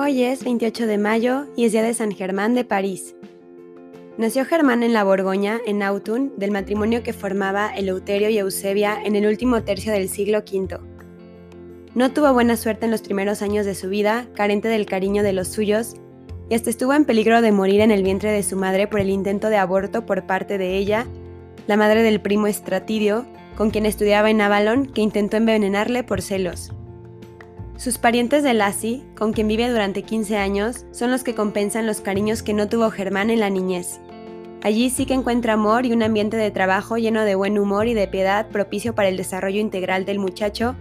Hoy es 28 de mayo y es día de San Germán de París. Nació Germán en la Borgoña, en Autun, del matrimonio que formaba Eleuterio y Eusebia en el último tercio del siglo V. No tuvo buena suerte en los primeros años de su vida, carente del cariño de los suyos, y hasta estuvo en peligro de morir en el vientre de su madre por el intento de aborto por parte de ella, la madre del primo Estratidio, con quien estudiaba en Avalon, que intentó envenenarle por celos. Sus parientes de Lassie, con quien vive durante 15 años, son los que compensan los cariños que no tuvo Germán en la niñez. Allí sí que encuentra amor y un ambiente de trabajo lleno de buen humor y de piedad propicio para el desarrollo integral del muchacho,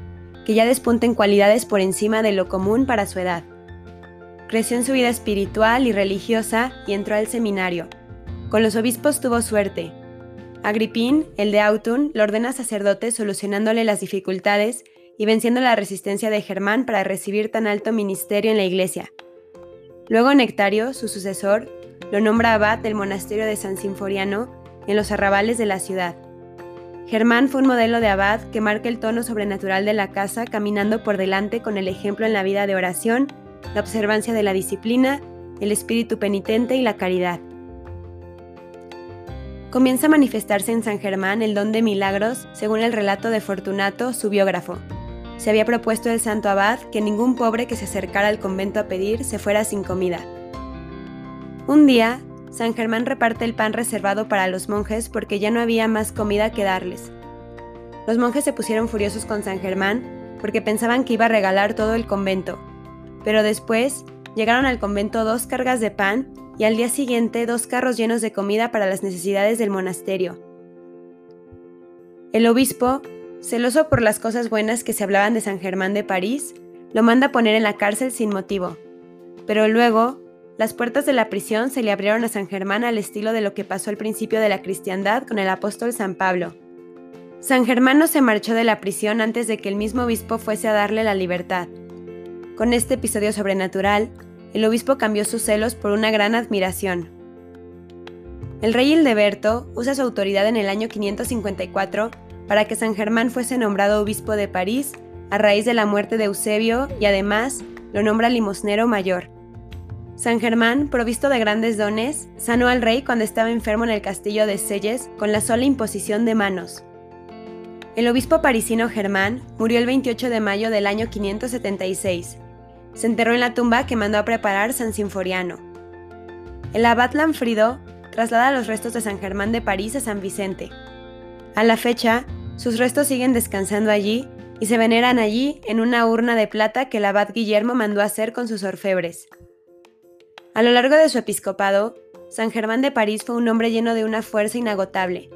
que ya despunta en cualidades por encima de lo común para su edad. Creció en su vida espiritual y religiosa y entró al seminario. Con los obispos tuvo suerte. Agripín, el de Autun, lo ordena sacerdote solucionándole las dificultades y venciendo la resistencia de Germán para recibir tan alto ministerio en la iglesia. Luego Nectario, su sucesor, lo nombra abad del monasterio de San Sinforiano en los arrabales de la ciudad. Germán fue un modelo de abad que marca el tono sobrenatural de la casa caminando por delante con el ejemplo en la vida de oración, la observancia de la disciplina, el espíritu penitente y la caridad. Comienza a manifestarse en San Germán el don de milagros, según el relato de Fortunato, su biógrafo se había propuesto el santo abad que ningún pobre que se acercara al convento a pedir se fuera sin comida. Un día, San Germán reparte el pan reservado para los monjes porque ya no había más comida que darles. Los monjes se pusieron furiosos con San Germán porque pensaban que iba a regalar todo el convento, pero después llegaron al convento dos cargas de pan y al día siguiente dos carros llenos de comida para las necesidades del monasterio. El obispo celoso por las cosas buenas que se hablaban de San Germán de París, lo manda a poner en la cárcel sin motivo. Pero luego, las puertas de la prisión se le abrieron a San Germán al estilo de lo que pasó al principio de la cristiandad con el apóstol San Pablo. San Germán no se marchó de la prisión antes de que el mismo obispo fuese a darle la libertad. Con este episodio sobrenatural, el obispo cambió sus celos por una gran admiración. El rey Hildeberto usa su autoridad en el año 554 para que San Germán fuese nombrado obispo de París a raíz de la muerte de Eusebio y además lo nombra limosnero mayor. San Germán, provisto de grandes dones, sanó al rey cuando estaba enfermo en el castillo de Selles con la sola imposición de manos. El obispo parisino Germán murió el 28 de mayo del año 576. Se enterró en la tumba que mandó a preparar San Sinforiano. El abad Lanfrido traslada los restos de San Germán de París a San Vicente. A la fecha, sus restos siguen descansando allí y se veneran allí en una urna de plata que el abad Guillermo mandó hacer con sus orfebres. A lo largo de su episcopado, San Germán de París fue un hombre lleno de una fuerza inagotable.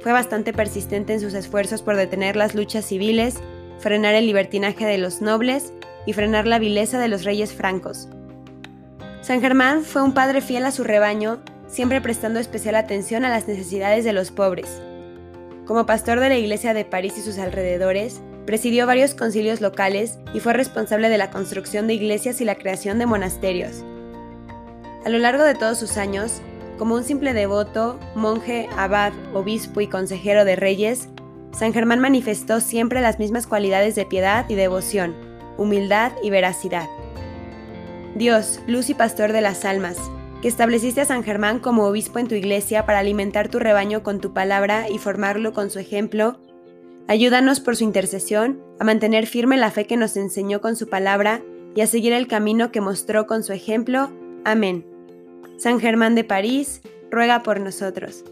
Fue bastante persistente en sus esfuerzos por detener las luchas civiles, frenar el libertinaje de los nobles y frenar la vileza de los reyes francos. San Germán fue un padre fiel a su rebaño, siempre prestando especial atención a las necesidades de los pobres. Como pastor de la Iglesia de París y sus alrededores, presidió varios concilios locales y fue responsable de la construcción de iglesias y la creación de monasterios. A lo largo de todos sus años, como un simple devoto, monje, abad, obispo y consejero de reyes, San Germán manifestó siempre las mismas cualidades de piedad y devoción, humildad y veracidad. Dios, luz y pastor de las almas, que estableciste a San Germán como obispo en tu iglesia para alimentar tu rebaño con tu palabra y formarlo con su ejemplo, ayúdanos por su intercesión a mantener firme la fe que nos enseñó con su palabra y a seguir el camino que mostró con su ejemplo. Amén. San Germán de París, ruega por nosotros.